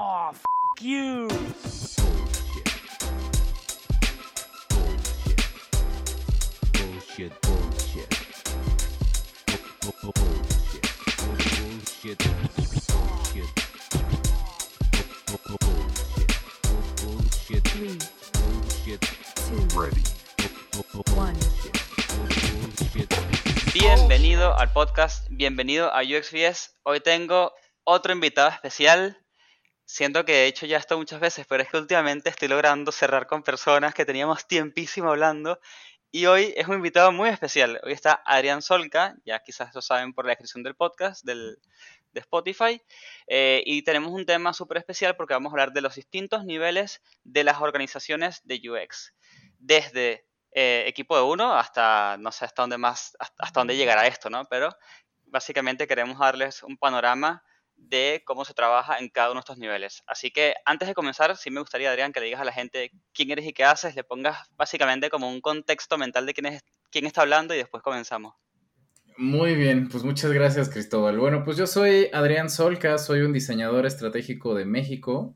Oh, f you. Bullshit, bullshit. Bullshit. Bullshit. Bullshit. Bullshit. Three, Bullshit. two, Ready. one. Bullshit. Bienvenido al podcast, bienvenido a UXVS. Hoy tengo otro invitado especial. Siento que he hecho ya esto muchas veces, pero es que últimamente estoy logrando cerrar con personas que teníamos tiempísimo hablando. Y hoy es un invitado muy especial. Hoy está Adrián Solca, ya quizás lo saben por la descripción del podcast del, de Spotify. Eh, y tenemos un tema súper especial porque vamos a hablar de los distintos niveles de las organizaciones de UX. Desde eh, equipo de uno hasta no sé hasta dónde más hasta, dónde llegará esto no pero básicamente queremos darles un panorama de cómo se trabaja en cada uno de estos niveles así que antes de comenzar sí me gustaría Adrián que le digas a la gente quién eres y qué haces le pongas básicamente como un contexto mental de quién es quién está hablando y después comenzamos Muy bien, pues muchas gracias Cristóbal. Bueno, pues yo soy Adrián Solca, soy un diseñador estratégico de México.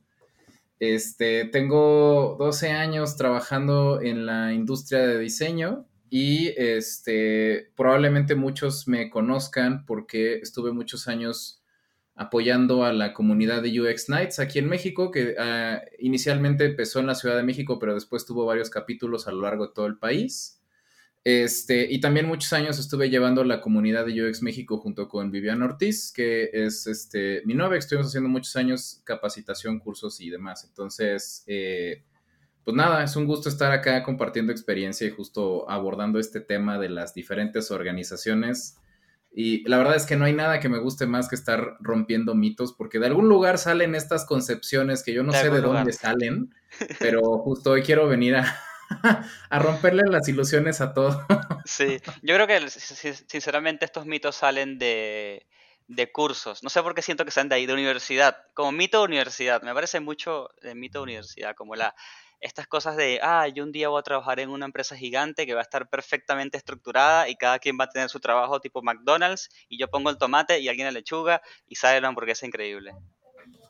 Este, tengo 12 años trabajando en la industria de diseño y este, probablemente muchos me conozcan porque estuve muchos años apoyando a la comunidad de UX Nights aquí en México, que ah, inicialmente empezó en la Ciudad de México, pero después tuvo varios capítulos a lo largo de todo el país. Este, y también muchos años estuve llevando la comunidad de UX México junto con Viviana Ortiz, que es este, mi novia. Estuvimos haciendo muchos años capacitación, cursos y demás. Entonces, eh, pues nada, es un gusto estar acá compartiendo experiencia y justo abordando este tema de las diferentes organizaciones. Y la verdad es que no hay nada que me guste más que estar rompiendo mitos, porque de algún lugar salen estas concepciones que yo no De sé de dónde salen, pero justo hoy quiero venir a, a romperle las ilusiones a todos. Sí, yo creo que si- si- sinceramente estos mitos salen de, de cursos. No sé por qué siento que salen de ahí, de universidad. Como mito de universidad. Me parece mucho de mito de universidad. Como la, estas cosas de, ah, yo un día voy a trabajar en una empresa gigante que va a estar perfectamente estructurada y cada quien va a tener su trabajo tipo McDonald's y yo pongo el tomate y alguien la lechuga y sale una hamburguesa increíble.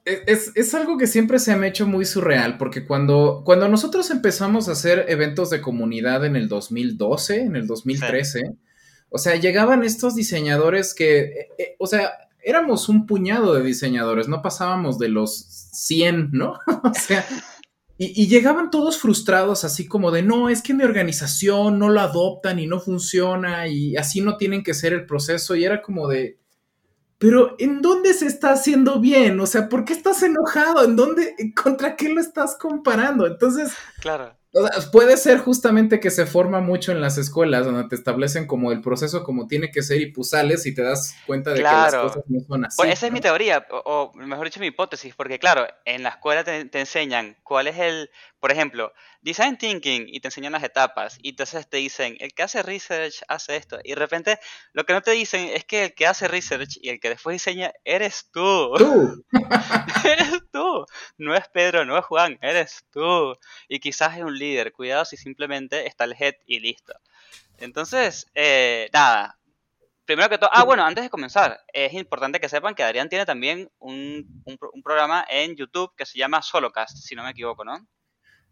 Es, es- es algo que siempre se me ha hecho muy surreal, porque cuando, cuando nosotros empezamos a hacer eventos de comunidad en el 2012, en el 2013, o sea, llegaban estos diseñadores que, eh, eh, o sea, éramos un puñado de diseñadores, no pasábamos de los 100, ¿no? o sea, y, llegaban todos frustrados, así como de, no, es que mi organización no lo adoptan y no funciona y así no tienen que ser el proceso, y era como de... Pero ¿en dónde se está haciendo bien? O sea, ¿por qué estás enojado? ¿En dónde? ¿Contra qué lo estás comparando? Entonces, Claro. o sea, puede ser justamente que se forma mucho en las escuelas, donde te establecen como el proceso como tiene que ser y pues sales y te das cuenta de que las cosas no son así. Pues esa es mi teoría, o, o mejor dicho, mi hipótesis, porque claro, en la escuela te, te enseñan cuál es el, por ejemplo, design thinking y te enseñan las etapas y entonces te dicen, el que hace research hace esto y de repente lo que no te dicen es que el que hace research y el que después diseña eres tú, Tú. eres tú, no es Pedro, no es Juan, eres tú y quizás es un líder, cuidado si simplemente está el head y listo. Entonces, eh, nada, Primero que todo, ah, bueno, antes de comenzar, es importante que sepan que Adrián tiene también un, un pro- un programa en YouTube que se llama Solocast, si no me equivoco, ¿no?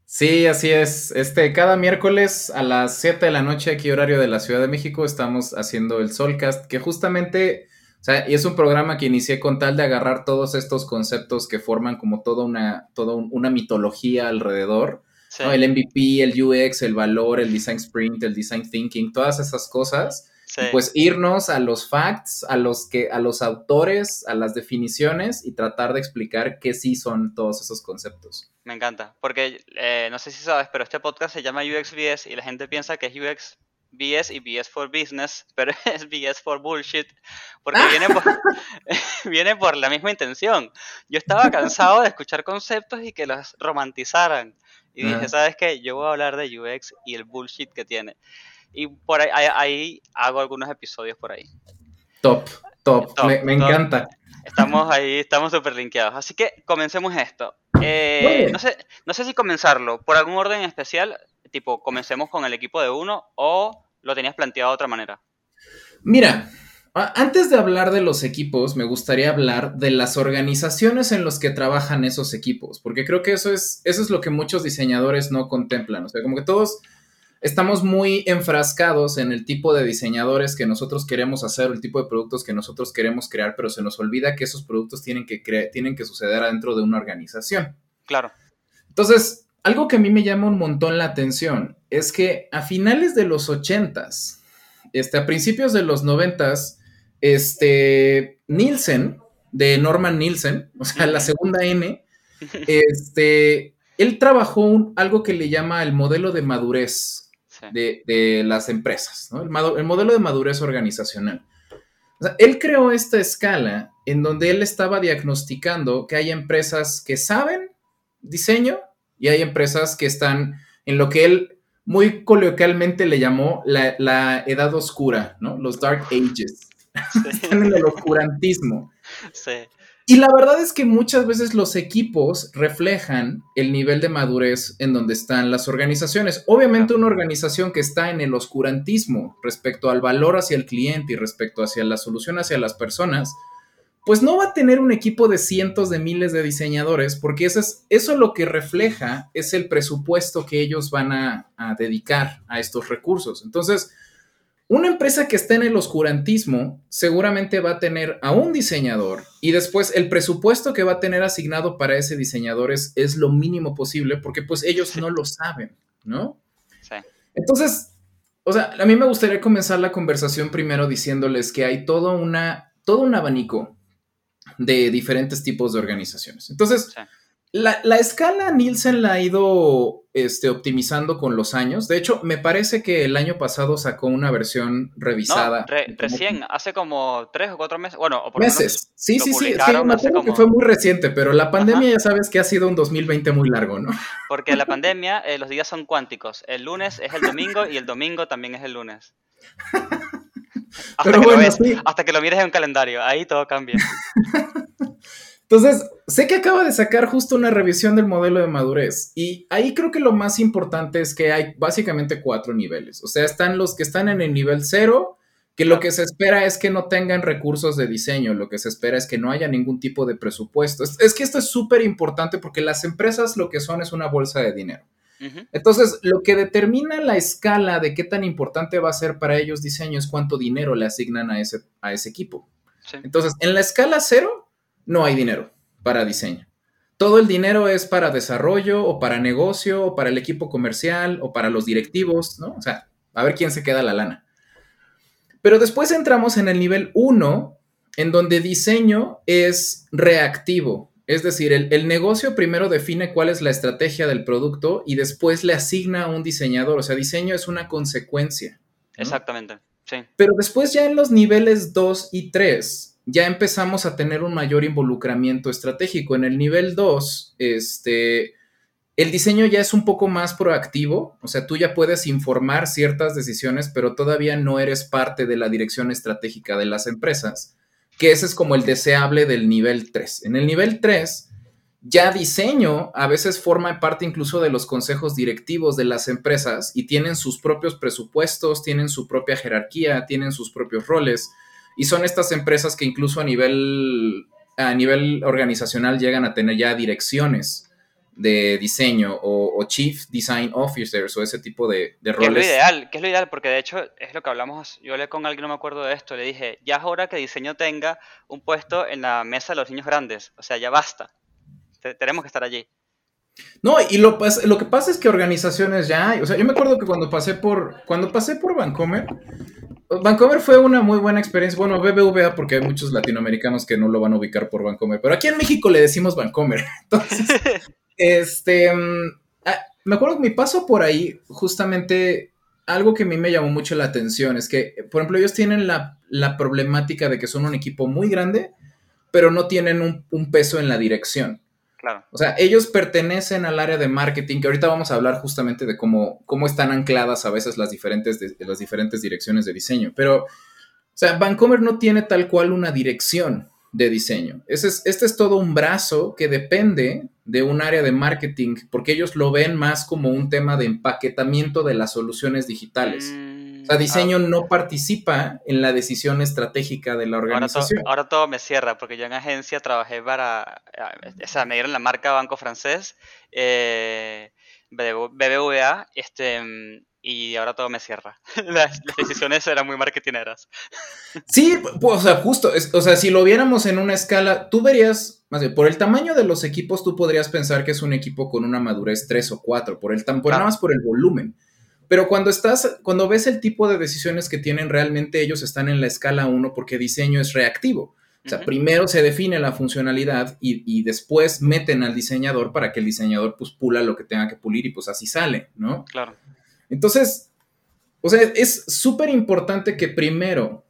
Sí, así es. Este, cada miércoles a las 7 de la noche, aquí horario de la Ciudad de México, estamos haciendo el Solcast, que justamente, o sea, y es un programa que inicié con tal de agarrar todos estos conceptos que forman como toda una, toda un- una mitología alrededor, Sí. ¿no? El MVP, el UX, el valor, el design sprint, el design thinking, todas esas cosas. sí. Pues irnos a los facts, a los que, a los autores, a las definiciones y tratar de explicar qué sí son todos esos conceptos. Me encanta, porque eh, no sé si sabes, pero este podcast se llama UXBS y la gente piensa que es UXBS y BS for Business, pero es BS for Bullshit, porque viene por, viene por la misma intención. Yo estaba cansado de escuchar conceptos y que los romantizaran. Y dije. ¿sabes qué? Yo voy a hablar de UX y el bullshit que tiene. Y por ahí, ahí, ahí hago algunos episodios por ahí. Top, top, Top, me, me top. encanta. Estamos ahí, estamos súper linkeados. Así que comencemos esto. Eh, no, sé, no sé si comenzarlo por algún orden especial, tipo, comencemos con el equipo de uno o lo tenías planteado de otra manera. Mira, antes de hablar de los equipos, me gustaría hablar de las organizaciones en las que trabajan esos equipos, porque creo que eso es, eso es lo que muchos diseñadores no contemplan. O sea, como que todos estamos muy enfrascados en el tipo de diseñadores que nosotros queremos hacer, el tipo de productos que nosotros queremos crear, pero se nos olvida que esos productos tienen que, tienen que suceder adentro de una organización. Claro. Entonces, algo que a mí me llama un montón la atención es que a finales de los 80s, este, a principios de los 90s, este, Nielsen, de Norman Nielsen, o sea, la segunda N, este, él trabajó un- algo que le llama el modelo de madurez Sí. de, de las empresas, ¿no? el, modelo de madurez organizacional. O sea, él creó esta escala en donde él estaba diagnosticando que hay empresas que saben diseño y hay empresas que están en lo que él muy coloquialmente le llamó la, la edad oscura, ¿no? Los Dark Ages. Están en el oscurantismo. Sí. Y la verdad es que muchas veces los equipos reflejan el nivel de madurez en donde están las organizaciones. Obviamente una organización que está en el oscurantismo respecto al valor hacia el cliente y respecto hacia la solución hacia las personas, pues no va a tener un equipo de cientos de miles de diseñadores porque eso, es, eso lo que refleja es el presupuesto que ellos van a, a dedicar a estos recursos. Entonces, una empresa que está en el oscurantismo seguramente va a tener a un diseñador y después el presupuesto que va a tener asignado para ese diseñador es, es lo mínimo posible porque pues ellos no lo saben, ¿no? Sí. Entonces, o sea, a mí me gustaría comenzar la conversación primero diciéndoles que hay todo, una, todo un abanico de diferentes tipos de organizaciones. Entonces, Sí. La, la escala Nielsen la ha ido este, optimizando con los años. De hecho, me parece que el año pasado sacó una versión revisada. No, re- como- recién, hace como tres o cuatro meses. Bueno, o por lo menos Meses. Sí, sí, sí. Me acuerdo que fue muy reciente, pero la pandemia ya sabes que ha sido un 2020 muy largo, ¿no? Porque la pandemia, eh, los días son cuánticos. El lunes es el domingo y el domingo también es el lunes. Hasta, Pero que, bueno, lo ves- sí. hasta que lo mires en un calendario, ahí todo cambia. Entonces, sé que acaba de sacar justo una revisión del modelo de madurez y ahí creo que lo más importante es que hay básicamente cuatro niveles. O sea, están los que están en el nivel cero, que lo que se espera es que no tengan recursos de diseño, lo que se espera es que no haya ningún tipo de presupuesto. Es, es que esto es súper importante porque las empresas lo que son es una bolsa de dinero. Entonces, lo que determina la escala de qué tan importante va a ser para ellos diseño es cuánto dinero le asignan a ese, a ese equipo. sí. Entonces, en la escala cero, no hay dinero para diseño. Todo el dinero es para desarrollo o para negocio o para el equipo comercial o para los directivos, ¿no? O sea, a ver quién se queda la lana. Pero después entramos en el nivel 1, en donde diseño es reactivo. Es decir, el, el negocio primero define cuál es la estrategia del producto y después le asigna a un diseñador. O sea, diseño es una consecuencia. ¿no? Exactamente. Sí. Pero después ya en los niveles 2 y 3 ya empezamos a tener un mayor involucramiento estratégico. En el nivel 2, este, el diseño ya es un poco más proactivo, o sea, tú ya puedes informar ciertas decisiones, pero todavía no eres parte de la dirección estratégica de las empresas, que ese es como el deseable del nivel 3. En el nivel 3, ya diseño a veces forma parte incluso de los consejos directivos de las empresas y tienen sus propios presupuestos, tienen su propia jerarquía, tienen sus propios roles y son estas empresas que incluso a nivel a nivel organizacional llegan a tener ya direcciones de diseño o, o chief design officers o ese tipo de, de Que es lo roles. ideal, que es lo ideal, porque de hecho es lo que hablamos, yo hablé con alguien, no me acuerdo de esto, le dije, ya es hora que diseño tenga un puesto en la mesa de los niños grandes, o sea, ya basta, Te- tenemos que estar allí. No, y lo, lo que pasa es que organizaciones ya hay. O sea, yo me acuerdo que cuando pasé por, cuando pasé por Vancomer, Vancomer fue una muy buena experiencia. Bueno, BBVA, porque hay muchos latinoamericanos que no lo van a ubicar por Vancomer, pero aquí en México le decimos Vancomer. Entonces, este, mm, ah, me acuerdo que mi paso por ahí, justamente, algo que a mí me llamó mucho la atención es que, por ejemplo, ellos tienen la, la problemática de que son un equipo muy grande, pero no tienen un- un peso en la dirección. Claro, O sea, ellos pertenecen al área de marketing, que ahorita vamos a hablar justamente de cómo, cómo están ancladas a veces las diferentes, de- las diferentes direcciones de diseño. Pero, o sea, Vancomer no tiene tal cual una dirección de diseño. Ese es, este es todo un brazo que depende de un área de marketing, porque ellos lo ven más como un tema de empaquetamiento de las soluciones digitales. Mm, sea, diseño no participa en la decisión estratégica de la Ahora, to- organización. ahora todo me cierra, porque yo en agencia trabajé para, eh, o sea, me dieron la marca Banco Francés, eh, BBV BBVA, este, y ahora todo me cierra. Las, las decisiones eran muy marketineras. Sí, pues, o sea, justo, es- o sea, si lo viéramos en una escala, tú verías, más bien, por el tamaño de los equipos, tú podrías pensar que es un equipo con una madurez 3 o 4, por el por, Claro. nada más por el volumen. Pero cuando estás, cuando ves el tipo de decisiones que tienen, realmente ellos están en la escala 1 porque diseño es reactivo. O sea, primero se define la funcionalidad y, y después meten al diseñador para que el diseñador pues pula lo que tenga que pulir y pues así sale, ¿no? Claro, Entonces, o sea, es súper importante que primero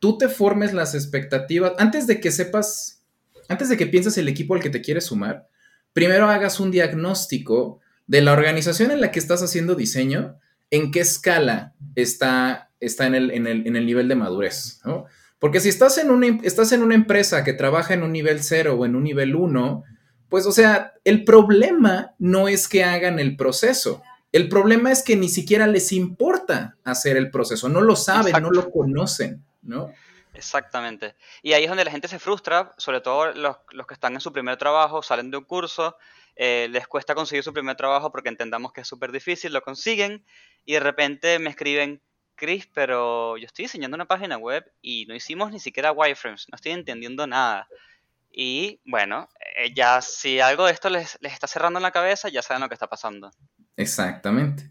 tú te formes las expectativas, antes de que sepas, antes de que pienses el equipo al que te quieres sumar, primero hagas un diagnóstico de la organización en la que estás haciendo diseño, en qué escala está, está en, el, en, el, en el nivel de madurez, ¿no? Porque si estás en, una, em- estás en una empresa que trabaja en un nivel 0 o en un nivel 1, pues o sea, el problema no es que hagan el proceso. El problema es que ni siquiera les importa hacer el proceso, no lo saben, no lo conocen, ¿no? exactamente. Y ahí es donde la gente se frustra, sobre todo los, los que están en su primer trabajo, salen de un curso, eh, les cuesta conseguir su primer trabajo porque entendamos que es súper difícil, lo consiguen y de repente me escriben, Chris, pero yo estoy diseñando una página web y no hicimos ni siquiera wireframes, no estoy entendiendo nada. Y bueno, eh, ya si algo de esto les, les está cerrando en la cabeza, ya saben lo que está pasando. Exactamente.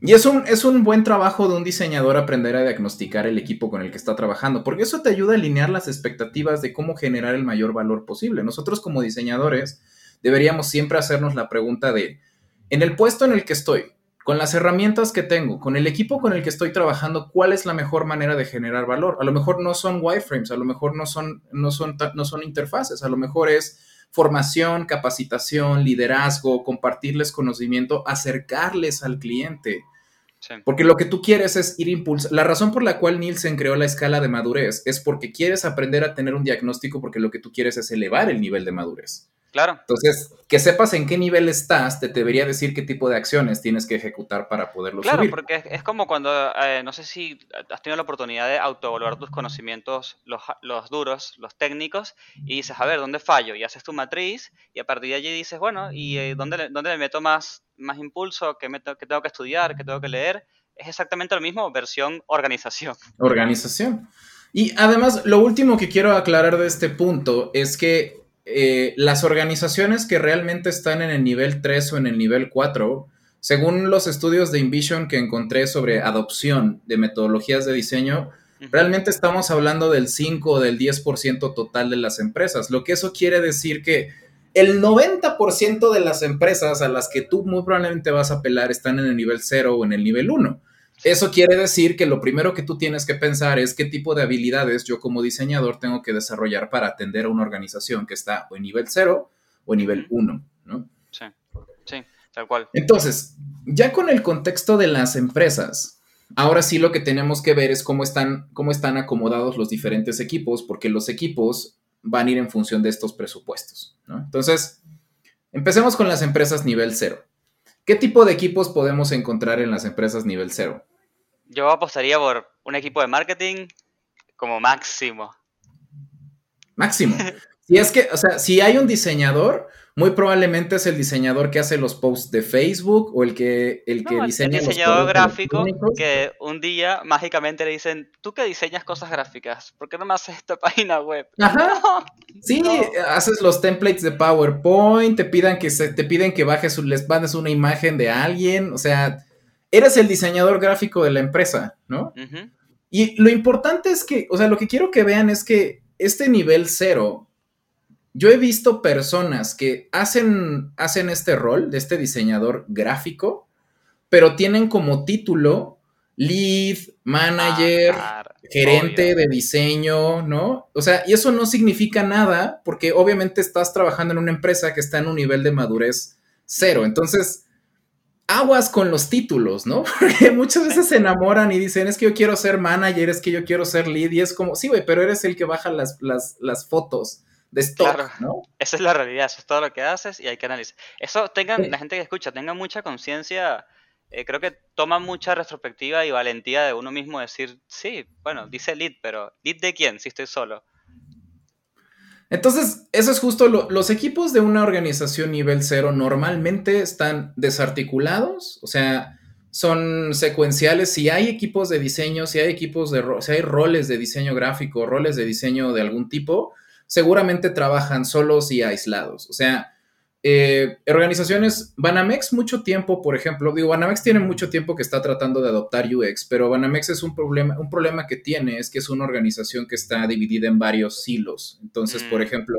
Y es un, es un buen trabajo de un diseñador aprender a diagnosticar el equipo con el que está trabajando, porque eso te ayuda a alinear las expectativas de cómo generar el mayor valor posible. Nosotros como diseñadores deberíamos siempre hacernos la pregunta de, en el puesto en el que estoy, con las herramientas que tengo, con el equipo con el que estoy trabajando, ¿cuál es la mejor manera de generar valor? A lo mejor no son wireframes, a lo mejor no son, no son, no son interfaces, a lo mejor es formación, capacitación, liderazgo, compartirles conocimiento, acercarles al cliente. Sí. Porque lo que tú quieres es ir impulsando. La razón por la cual Nielsen creó la escala de madurez es porque quieres aprender a tener un diagnóstico porque lo que tú quieres es elevar el nivel de madurez. Claro, Entonces, que sepas en qué nivel estás, te debería decir qué tipo de acciones tienes que ejecutar para poderlo Claro, subir. porque es, es como cuando, eh, no sé si has tenido la oportunidad de autoevaluar tus conocimientos, los, duros, los técnicos, y dices, a ver, ¿dónde fallo? Y haces tu matriz, y a partir de allí dices, bueno, ¿y eh, dónde, le, dónde le meto más, más impulso? ¿Qué, meto- qué tengo que estudiar? ¿Qué tengo que leer? Es exactamente lo mismo, versión organización. organización. Y además, lo último que quiero aclarar de este punto es que eh, las organizaciones que realmente están en el nivel 3 o en el nivel 4, según los estudios de Invision que encontré sobre adopción de metodologías de diseño, realmente estamos hablando del 5 o del 10% total de las empresas, lo que eso quiere decir que el 90% de las empresas a las que tú muy probablemente vas a apelar están en el nivel 0 o en el nivel 1. Eso quiere decir que lo primero que tú tienes que pensar es qué tipo de habilidades yo como diseñador tengo que desarrollar para atender a una organización que está o en nivel 0 o en nivel 1, ¿no? Sí, sí, tal cual. Entonces, ya con el contexto de las empresas, ahora sí lo que tenemos que ver es cómo están, cómo están acomodados los diferentes equipos, porque los equipos van a ir en función de estos presupuestos, ¿no? Entonces, empecemos con las empresas nivel 0. ¿Qué tipo de equipos podemos encontrar en las empresas nivel 0? Yo apostaría por un equipo de marketing como máximo. Máximo. Si es que, o sea, si hay un diseñador, muy probablemente es el diseñador que hace los posts de Facebook o el que, el que No, el diseña los diseñador correos gráfico que un día mágicamente le dicen, tú que diseñas cosas gráficas, ¿por qué no me haces esta página web? Ajá. Sí, No. haces los templates de PowerPoint, te pidan que se, te piden que bajes, les mandes una imagen de alguien, o sea, eres el diseñador gráfico de la empresa, ¿no? Y lo importante es que, o sea, lo que quiero que vean es que este nivel cero, yo he visto personas que hacen, hacen este rol de este diseñador gráfico, pero tienen como título lead, manager, Ah, claro, gerente obvio. de diseño, ¿no? O sea, y eso no significa nada porque obviamente estás trabajando en una empresa que está en un nivel de madurez cero. Entonces, aguas con los títulos, ¿no? Porque muchas veces se enamoran y dicen, es que yo quiero ser manager, es que yo quiero ser lead, y es como, sí, güey, pero eres el que baja las, las, las fotos de stock, Claro. ¿no? Esa es la realidad, eso es todo lo que haces y hay que analizar. Eso tengan, Sí. la gente que escucha, tenga mucha conciencia eh, creo que toma mucha retrospectiva y valentía de uno mismo decir, sí, bueno, dice lead, pero ¿lead de quién si estoy solo? Entonces, eso es justo lo, los equipos de una organización nivel cero normalmente están desarticulados, o sea, son secuenciales. Si hay equipos de diseño, si hay equipos de, si hay roles de diseño gráfico, roles de diseño de algún tipo, seguramente trabajan solos y aislados. O sea, eh, organizaciones, Banamex mucho tiempo, por ejemplo, digo, Banamex tiene mucho tiempo que está tratando de adoptar UX, pero Banamex es un problema, un problema que tiene es que es una organización que está dividida en varios silos. Entonces, por Mm. ejemplo,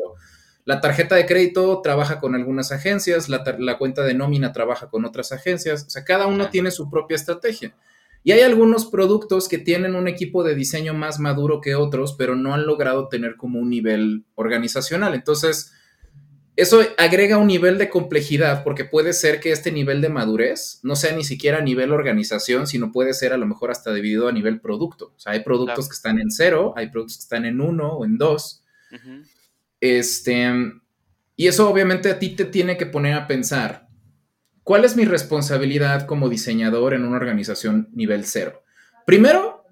la tarjeta de crédito trabaja con algunas agencias, la, la cuenta de nómina trabaja con otras agencias, o sea, cada uno tiene su propia estrategia. Y hay algunos productos que tienen un equipo de diseño más maduro que otros, pero no han logrado tener como un nivel organizacional. Entonces, eso agrega un nivel de complejidad porque puede ser que este nivel de madurez no sea ni siquiera a nivel organización, sino puede ser a lo mejor hasta dividido a nivel producto. O sea, hay productos Claro. que están en cero, hay productos que están en uno o en dos. Este, y eso obviamente a ti te tiene que poner a pensar, ¿cuál es mi responsabilidad como diseñador en una organización nivel cero? Primero,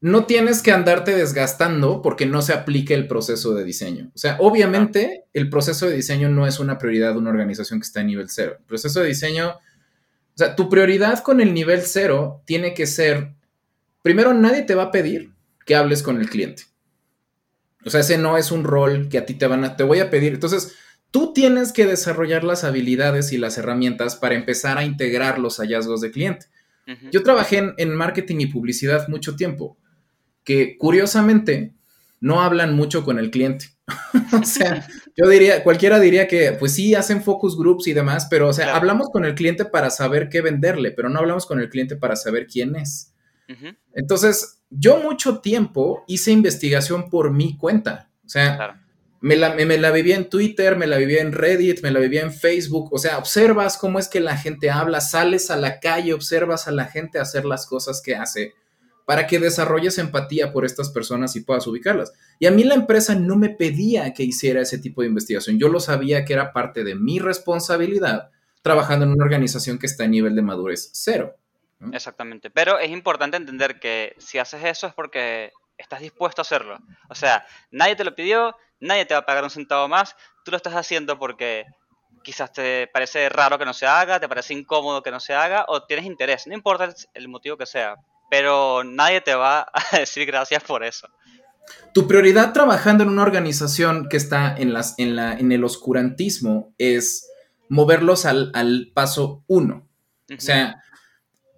no tienes que andarte desgastando porque no se aplique el proceso de diseño. O sea, obviamente el proceso de diseño no es una prioridad de una organización que está en nivel cero. El proceso de diseño, o sea, tu prioridad con el nivel cero tiene que ser, primero, nadie te va a pedir que hables con el cliente. O sea, ese no es un rol que a ti te van a, te voy a pedir. Entonces, tú tienes que desarrollar las habilidades y las herramientas para empezar a integrar los hallazgos de cliente. Yo trabajé en, en marketing y publicidad mucho tiempo, que curiosamente no hablan mucho con el cliente. o sea, yo diría, cualquiera diría que, pues sí, hacen focus groups y demás, pero, o sea, Claro. hablamos con el cliente para saber qué venderle, pero no hablamos con el cliente para saber quién es. Entonces, yo mucho tiempo hice investigación por mi cuenta. O sea, Claro. Me la, me, la vivía en Twitter, me la vivía en Reddit, me la vivía en Facebook. O sea, observas cómo es que la gente habla, sales a la calle, observas a la gente hacer las cosas que hace para que desarrolles empatía por estas personas y puedas ubicarlas. Y a mí la empresa no me pedía que hiciera ese tipo de investigación. Yo lo sabía que era parte de mi responsabilidad trabajando en una organización que está a nivel de madurez cero. Exactamente. Pero es importante entender que si haces eso es porque estás dispuesto a hacerlo. O sea, nadie te lo pidió, nadie te va a pagar un centavo más, tú lo estás haciendo porque quizás te parece raro que no se haga, te parece incómodo que no se haga o tienes interés, no importa el, motivo que sea, pero nadie te va a decir gracias por eso. Tu prioridad trabajando en una organización que está en, las, en, la, en el oscurantismo es moverlos al, al paso uno. O sea,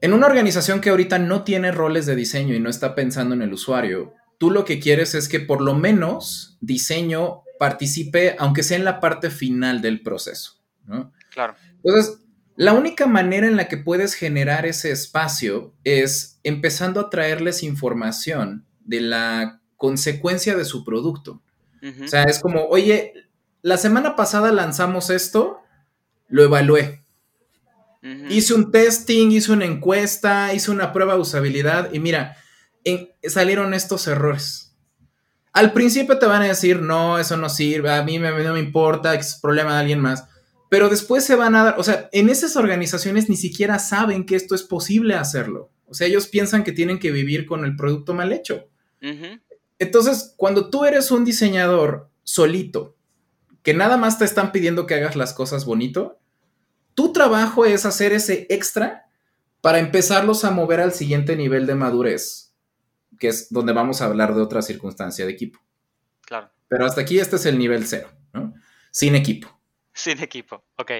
en una organización que ahorita no tiene roles de diseño y no está pensando en el usuario, tú lo que quieres es que por lo menos diseño participe, aunque sea en la parte final del proceso. ¿no? Claro. Entonces, la única manera en la que puedes generar ese espacio es empezando a traerles información de la consecuencia de su producto. O sea, es como, oye, la semana pasada lanzamos esto, lo evalué. Hice un testing, hice una encuesta, hice una prueba de usabilidad y mira, en- salieron estos errores. Al principio te van a decir, no, eso no sirve, a mí me- no me importa, es problema de alguien más. Pero después se van a dar, o sea, en esas organizaciones ni siquiera saben que esto es posible hacerlo. O sea, ellos piensan que tienen que vivir con el producto mal hecho. Entonces, cuando tú eres un diseñador solito, que nada más te están pidiendo que hagas las cosas bonito, tu trabajo es hacer ese extra para empezarlos a mover al siguiente nivel de madurez, que es donde vamos a hablar de otra circunstancia de equipo. Claro. Pero hasta aquí este es el nivel cero, ¿no? Sin equipo. Sin equipo. Ok.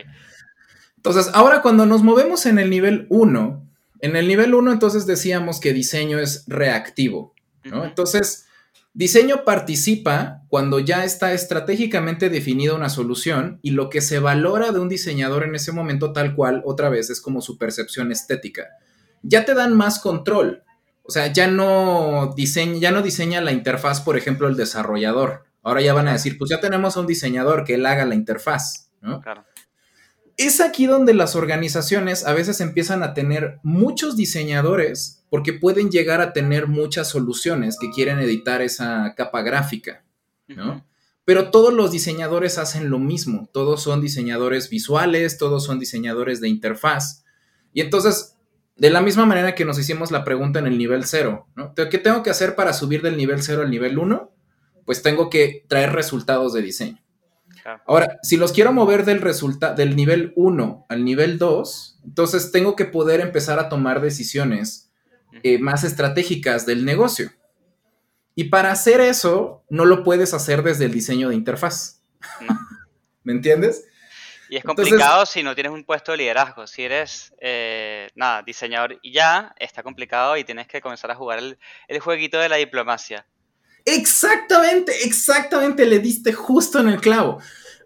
Entonces, ahora cuando nos movemos en el nivel 1, en el nivel 1 entonces decíamos que diseño es reactivo, ¿no? Entonces, diseño participa cuando ya está estratégicamente definida una solución y lo que se valora de un diseñador en ese momento tal cual, otra vez, es como su percepción estética. Ya te dan más control. O sea, ya no diseña, ya no diseña la interfaz, por ejemplo, el desarrollador. Ahora ya van a decir, pues ya tenemos a un diseñador que él haga la interfaz, ¿no? Claro. Es aquí donde las organizaciones a veces empiezan a tener muchos diseñadores porque pueden llegar a tener muchas soluciones que quieren editar esa capa gráfica. Pero todos los diseñadores hacen lo mismo, todos son diseñadores visuales, todos son diseñadores de interfaz. Y entonces de la misma manera que nos hicimos la pregunta en el nivel 0, ¿no? ¿Qué tengo que hacer para subir del nivel 0 al nivel 1? Pues tengo que traer resultados de diseño. Ahora, si los quiero mover del, resulta del nivel 1 al nivel 2, entonces tengo que poder empezar a tomar decisiones eh, más estratégicas del negocio. Y para hacer eso, no lo puedes hacer desde el diseño de interfaz. ¿Me entiendes? Y es Entonces- complicado si no tienes un puesto de liderazgo. Si eres, eh, nada, diseñador y ya, está complicado y tienes que comenzar a jugar el, el jueguito de la diplomacia. Exactamente, exactamente, le diste justo en el clavo.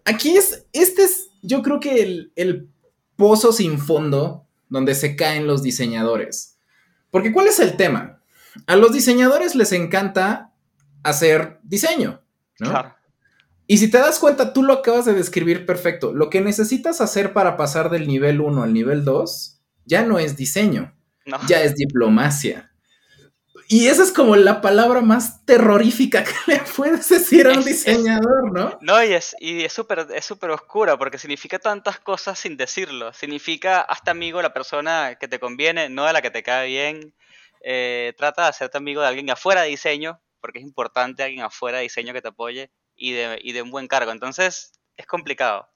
Aquí es, este es, yo creo que el, el pozo sin fondo donde se caen los diseñadores. Porque ¿cuál es el tema? A los diseñadores les encanta hacer diseño, ¿no? Claro. Y si te das cuenta, tú lo acabas de describir perfecto. Lo que necesitas hacer para pasar del nivel 1 al nivel 2 ya no es diseño, No. ya es diplomacia. Y esa es como la palabra más terrorífica que le puedes decir a un diseñador, ¿no? No, y es y es súper es súper oscura porque significa tantas cosas sin decirlo. Significa hazte amigo la persona que te conviene, no de la que te cae bien. Eh, trata de hacerte amigo de alguien afuera de diseño, porque es importante alguien afuera de diseño que te apoye y de, y de un buen cargo. Entonces, es complicado.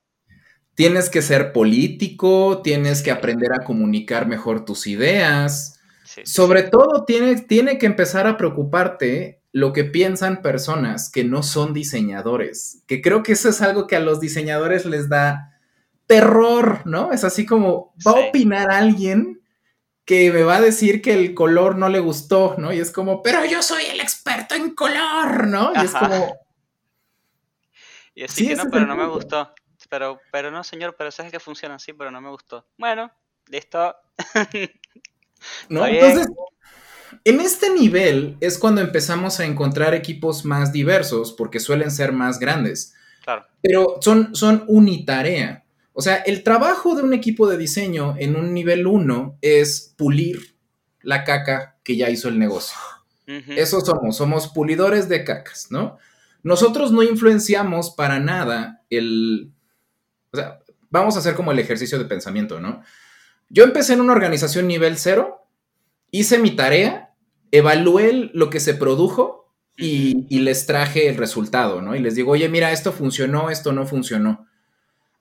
Tienes que ser político, tienes que aprender a comunicar mejor tus ideas. Sí, sí, Sobre todo, tiene, tiene que empezar a preocuparte lo que piensan personas que no son diseñadores. Que creo que eso es algo que a los diseñadores les da terror, ¿no? Es así como, va a opinar alguien que me va a decir que el color no le gustó, ¿no? Y es como, pero yo soy el experto en color, ¿no? Y es como, Y así Sí, que no, pero no me gustó. Pero, pero no, señor, pero sabes que funciona así, pero no me gustó. Bueno, listo. ¿no? Entonces, en este nivel es cuando empezamos a encontrar equipos más diversos, porque suelen ser más grandes. Claro. pero son, son unitarea. O sea, el trabajo de un equipo de diseño en un nivel 1 es pulir la caca que ya hizo el negocio. Ujú. Eso somos, somos pulidores de cacas, ¿no? Nosotros no influenciamos para nada el... O sea, vamos a hacer como el ejercicio de pensamiento, ¿no? Yo empecé en una organización nivel 0, hice mi tarea, evalué lo que se produjo y, y les traje el resultado, ¿no? Y les digo, oye, mira, esto funcionó, esto no funcionó.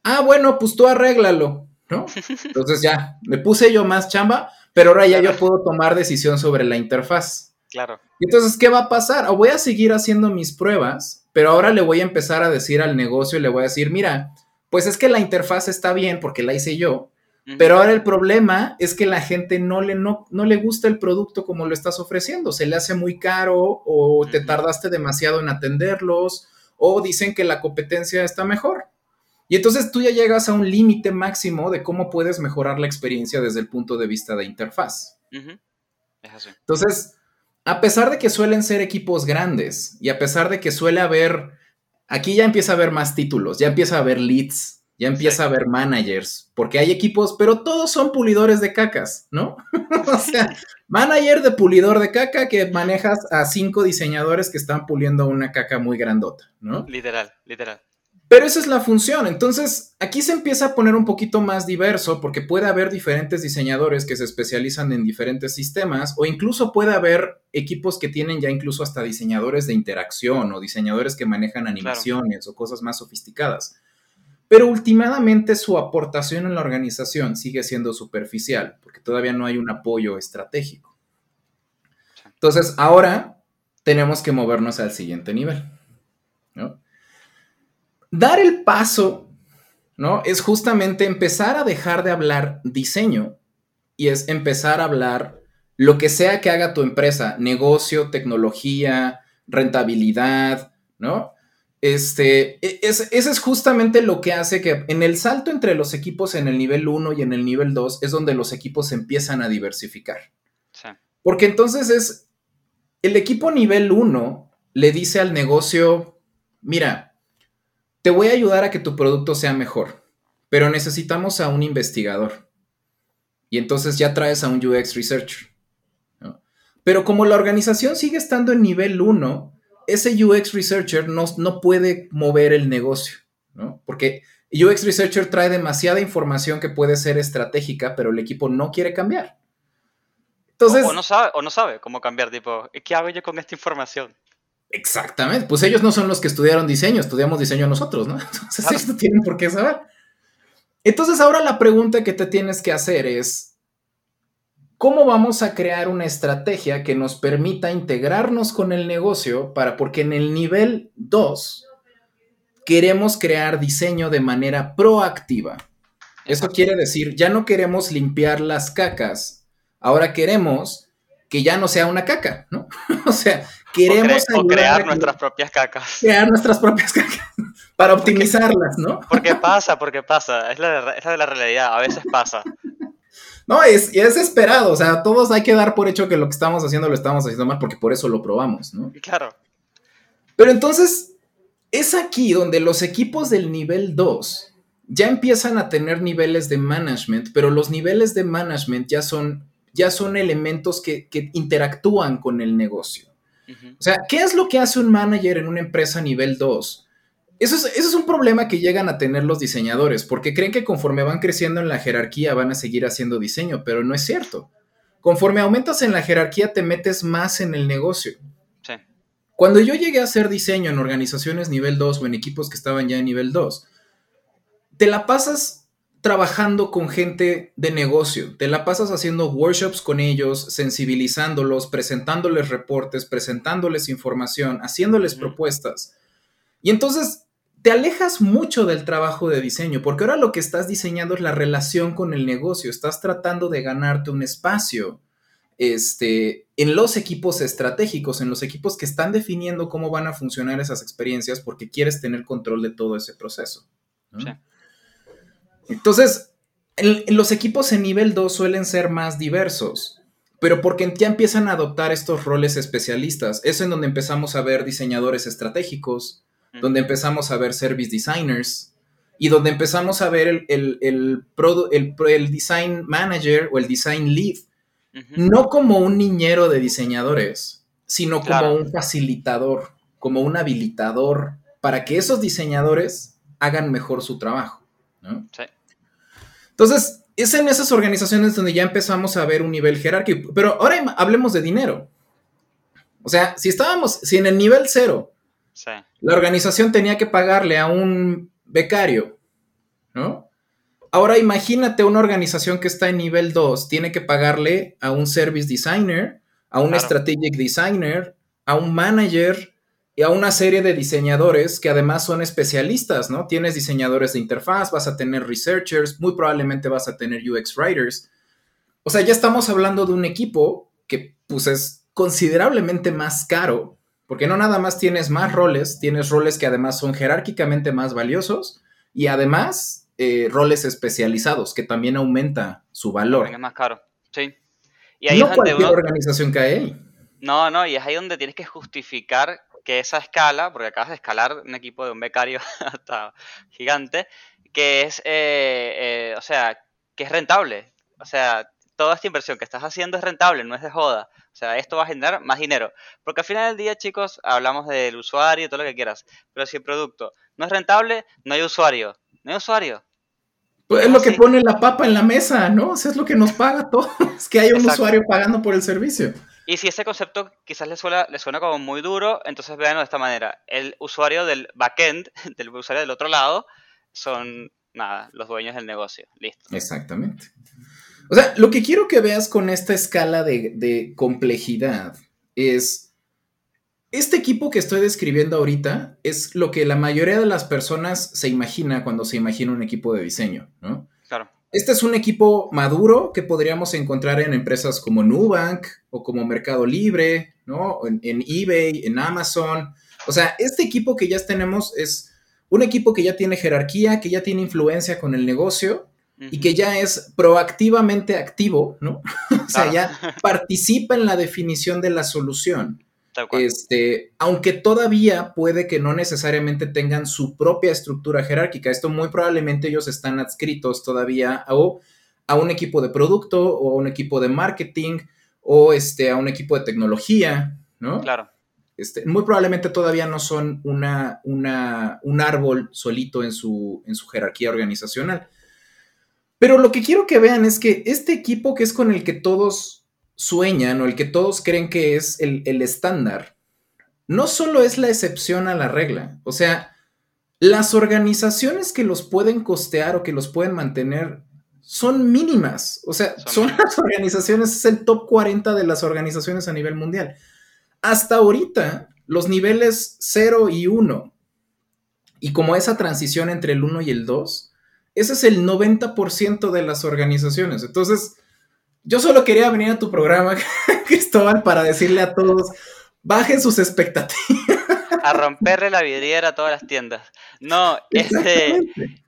Ah, bueno, pues tú arréglalo, ¿no? Entonces ya, me puse yo más chamba, pero ahora ya yo puedo tomar decisión sobre la interfaz. Claro. Y Entonces, ¿qué va a pasar? O voy a seguir haciendo mis pruebas, pero ahora le voy a empezar a decir al negocio y le voy a decir, mira, pues es que la interfaz está bien porque la hice yo, pero ahora el problema es que la gente no le, no, no le gusta el producto como lo estás ofreciendo, se le hace muy caro o te tardaste demasiado en atenderlos o dicen que la competencia está mejor. Y entonces tú ya llegas a un límite máximo de cómo puedes mejorar la experiencia desde el punto de vista de interfaz. Entonces, a pesar de que suelen ser equipos grandes y a pesar de que suele haber, aquí ya empieza a haber más títulos, ya empieza a haber leads, ya empieza a haber managers, porque hay equipos, pero todos son pulidores de cacas, ¿no? o sea, manager de pulidor de caca que manejas a cinco diseñadores que están puliendo una caca muy grandota, ¿no? Literal, literal. Pero esa es la función. Entonces, aquí se empieza a poner un poquito más diverso porque puede haber diferentes diseñadores que se especializan en diferentes sistemas o incluso puede haber equipos que tienen ya incluso hasta diseñadores de interacción o diseñadores que manejan animaciones o cosas más sofisticadas. Pero últimamente su aportación en la organización sigue siendo superficial porque todavía no hay un apoyo estratégico. Entonces, ahora tenemos que movernos al siguiente nivel. ¿no? Dar el paso, ¿no? Es justamente empezar a dejar de hablar diseño y es empezar a hablar lo que sea que haga tu empresa, negocio, tecnología, rentabilidad, ¿no? Este, e- es, ese es justamente lo que hace que en el salto entre los equipos en el nivel 1 y en el nivel 2 es donde los equipos empiezan a diversificar. Sí. Porque entonces es, el equipo nivel 1 le dice al negocio, mira, te voy a ayudar a que tu producto sea mejor, pero necesitamos a un investigador. Y entonces ya traes a un UX researcher. Pero como la organización sigue estando en nivel 1, ese UX researcher no, no puede mover el negocio, ¿no? Porque UX researcher trae demasiada información que puede ser estratégica, pero el equipo no quiere cambiar. Entonces, o, o no sabe, o no sabe cómo cambiar, tipo, ¿qué hago yo con esta información? Exactamente, pues ellos no son los que estudiaron diseño, estudiamos diseño nosotros, ¿no? Entonces Claro. ellos no tienen por qué saber. Entonces ahora la pregunta que te tienes que hacer es, ¿cómo vamos a crear una estrategia que nos permita integrarnos con el negocio para, porque en el nivel 2 queremos crear diseño de manera proactiva? Eso quiere decir, ya no queremos limpiar las cacas, ahora queremos que ya no sea una caca, ¿no? o sea, O, queremos cre- o a crear nuestras propias cacas. crear nuestras propias cacas para optimizarlas, ¿no? Porque pasa, porque pasa. Es la, es la de la realidad. A veces pasa. No, es, es esperado, o sea, todos hay que dar por hecho que lo que estamos haciendo lo estamos haciendo mal porque por eso lo probamos, ¿no? Claro. Pero entonces, es aquí donde los equipos del nivel 2 ya empiezan a tener niveles de management, pero los niveles de management ya son, ya son elementos que, que interactúan con el negocio. O sea, ¿qué es lo que hace un manager en una empresa nivel 2? Eso es, eso es un problema que llegan a tener los diseñadores, porque creen que conforme van creciendo en la jerarquía van a seguir haciendo diseño, pero no es cierto. Conforme aumentas en la jerarquía te metes más en el negocio. Sí. Cuando yo llegué a hacer diseño en organizaciones nivel 2 o en equipos que estaban ya en nivel 2, te la pasas trabajando con gente de negocio, te la pasas haciendo workshops con ellos, sensibilizándolos, presentándoles reportes, presentándoles información, haciéndoles propuestas. Y entonces te alejas mucho del trabajo de diseño, porque ahora lo que estás diseñando es la relación con el negocio, estás tratando de ganarte un espacio este, en los equipos estratégicos, en los equipos que están definiendo cómo van a funcionar esas experiencias, porque quieres tener control de todo ese proceso. ¿no? Sí. Entonces, en, en los equipos en nivel 2 suelen ser más diversos, pero porque ya empiezan a adoptar estos roles especialistas. Es en donde empezamos a ver diseñadores estratégicos, donde empezamos a ver service designers y donde empezamos a ver el, el, el produ- design manager o el design lead, no como un niñero de diseñadores, sino como Claro. un facilitador, como un habilitador para que esos diseñadores hagan mejor su trabajo. ¿No? Sí. Entonces, es en esas organizaciones donde ya empezamos a ver un nivel jerárquico. Pero ahora hablemos de dinero. O sea, si estábamos, si en el nivel cero Sí. la organización tenía que pagarle a un becario, ¿no? Ahora imagínate una organización que está en nivel 2, tiene que pagarle a un service designer, a un Claro. strategic designer, a un manager y a una serie de diseñadores que además son especialistas, ¿no? Tienes diseñadores de interfaz, vas a tener researchers, muy probablemente vas a tener UX writers. O sea, ya estamos hablando de un equipo que pues es considerablemente más caro, porque no nada más tienes más roles, tienes roles que además son jerárquicamente más valiosos y además eh, roles especializados, que también aumenta su valor. Es más caro. Sí. Y ahí No es donde cualquier uno. organización cae ahí. No, no, y es ahí donde tienes que justificar que esa escala, porque acabas de escalar un equipo de un becario hasta gigante, que es, eh, eh, o sea, que es rentable. O sea, toda esta inversión que estás haciendo es rentable, no es de joda. O sea, esto va a generar más dinero. Porque al final del día, chicos, hablamos del usuario y todo lo que quieras. Pero si el producto no es rentable, no hay usuario. No hay usuario. Pues es lo que Sí. pone la papa en la mesa, ¿no? O sea, es lo que nos paga a todos, que hay un Exacto. usuario pagando por el servicio. Y si ese concepto quizás le suena, le suena como muy duro, entonces véanlo de esta manera. El usuario del backend, del usuario del otro lado, son, nada, los dueños del negocio. Listo. Exactamente. O sea, lo que quiero que veas con esta escala de, de complejidad es, este equipo que estoy describiendo ahorita es lo que la mayoría de las personas se imagina cuando se imagina un equipo de diseño, ¿no? Este es un equipo maduro que podríamos encontrar en empresas como Nubank o como Mercado Libre, ¿no? En, en eBay, en Amazon. O sea, este equipo que ya tenemos es un equipo que ya tiene jerarquía, que ya tiene influencia con el negocio y que ya es proactivamente activo, ¿no? o sea, Claro. ya participa en la definición de la solución. Este, aunque todavía puede que no necesariamente tengan su propia estructura jerárquica. Esto muy probablemente ellos están adscritos todavía a, a un equipo de producto o a un equipo de marketing o este, a un equipo de tecnología, ¿no? Claro. Este, muy probablemente todavía no son una, una- un árbol solito en su, en su jerarquía organizacional. Pero lo que quiero que vean es que este equipo que es con el que todos sueñan o el que todos creen que es el, el estándar, no solo es la excepción a la regla. O sea, las organizaciones que los pueden costear o que los pueden mantener son mínimas. O sea, Son son, las organizaciones, es el top 40 de las organizaciones a nivel mundial. Hasta ahorita, los niveles 0 y 1, y como esa transición entre el 1 y el 2, ese es el 90% de las organizaciones. Entonces, yo solo quería venir a tu programa, Cristóbal, para decirle a todos, bajen sus expectativas. A romperle la vidriera a todas las tiendas. No, este,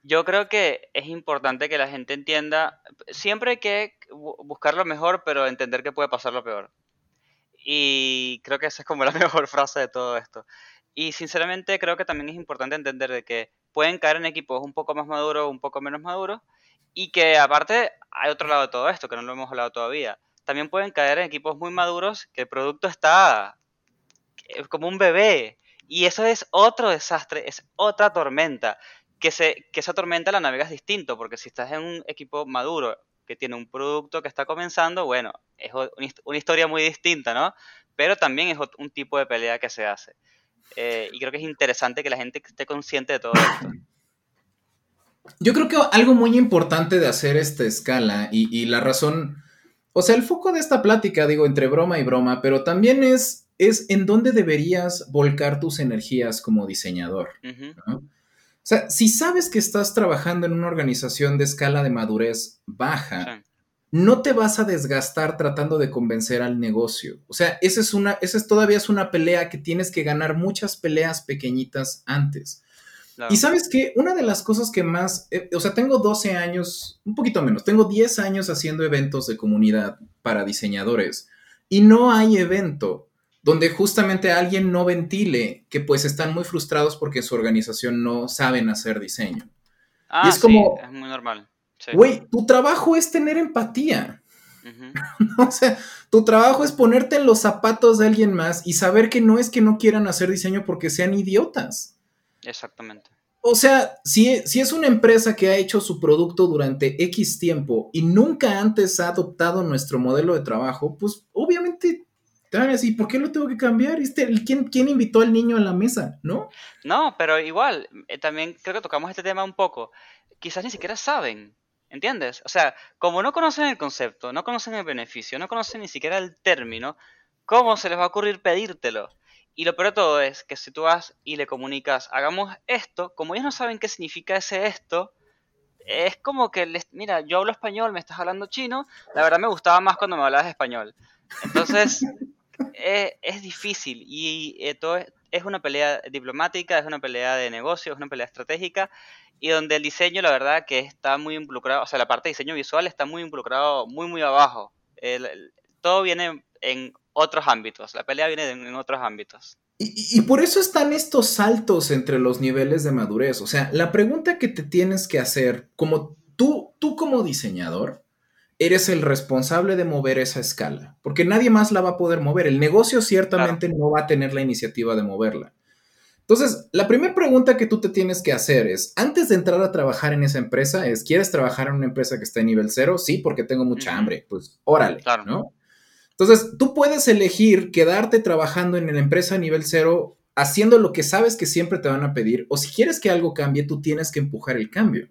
yo creo que es importante que la gente entienda, siempre hay que bu- buscar lo mejor, pero entender que puede pasar lo peor. Y creo que esa es como la mejor frase de todo esto. Y sinceramente creo que también es importante entender de que pueden caer en equipos un poco más maduros, un poco menos maduros, y que aparte hay otro lado de todo esto, que no lo hemos hablado todavía. También pueden caer en equipos muy maduros que el producto está como un bebé. Y eso es otro desastre, es otra tormenta. Que, se, que esa tormenta la navegas distinto, porque si estás en un equipo maduro que tiene un producto que está comenzando, bueno, es una, hist- una historia muy distinta, ¿no? Pero también es un tipo de pelea que se hace. Eh, y creo que es interesante que la gente esté consciente de todo esto. Yo creo que algo muy importante de hacer esta escala y, y la razón, o sea, el foco de esta plática, digo, entre broma y broma, pero también es, es en dónde deberías volcar tus energías como diseñador. O sea, si sabes que estás trabajando en una organización de escala de madurez baja, sí. no te vas a desgastar tratando de convencer al negocio. O sea, esa es una, esa es todavía es una pelea que tienes que ganar muchas peleas pequeñitas antes. Claro. Y sabes que una de las cosas que más, eh, o sea, tengo 12 años, un poquito menos, tengo 10 años haciendo eventos de comunidad para diseñadores y no hay evento donde justamente alguien no ventile que pues están muy frustrados porque su organización no saben hacer diseño. Ah, es sí, como- es muy normal. Sí. Güey, tu trabajo es tener empatía. O sea, tu trabajo es ponerte en los zapatos de alguien más y saber que no es que no quieran hacer diseño porque sean idiotas. Exactamente. O sea, si, si es una empresa que ha hecho su producto durante X tiempo y nunca antes ha adoptado nuestro modelo de trabajo, pues obviamente te van a decir, ¿por qué lo tengo que cambiar? Este, el- ¿quién, ¿Quién invitó al niño a la mesa? ¿No? No, pero igual, eh, también creo que tocamos este tema un poco. Quizás ni siquiera saben, ¿entiendes? O sea, como no conocen el concepto, no conocen el beneficio, no conocen ni siquiera el término, ¿cómo se les va a ocurrir pedírtelo? Y lo peor de todo es que si tú vas y le comunicas, hagamos esto, como ellos no saben qué significa ese esto, es como que, les, mira, yo hablo español, me estás hablando chino, la verdad me gustaba más cuando me hablabas español. Entonces, eh, es difícil y eh, todo es, una pelea diplomática, es una pelea de negocio, es una pelea estratégica y donde el diseño, la verdad, que está muy involucrado, o sea, la parte de diseño visual está muy involucrado, muy, muy abajo. Todo viene en otros ámbitos, la pelea viene en, en otros ámbitos. Y, por eso están estos saltos entre los niveles de madurez. O sea, la pregunta que te tienes que hacer, como tú, tú como diseñador, eres el responsable de mover esa escala, porque nadie más la va a poder mover. El negocio ciertamente no va a tener la iniciativa de moverla. Entonces, la primera pregunta que tú te tienes que hacer es, antes de entrar a trabajar en esa empresa, es, ¿quieres trabajar en una empresa que está en nivel cero? Sí, porque tengo mucha hambre. Pues, órale, Claro. ¿no? Entonces, tú puedes elegir quedarte trabajando en la empresa a nivel cero, haciendo lo que sabes que siempre te van a pedir, o si quieres que algo cambie, tú tienes que empujar el cambio.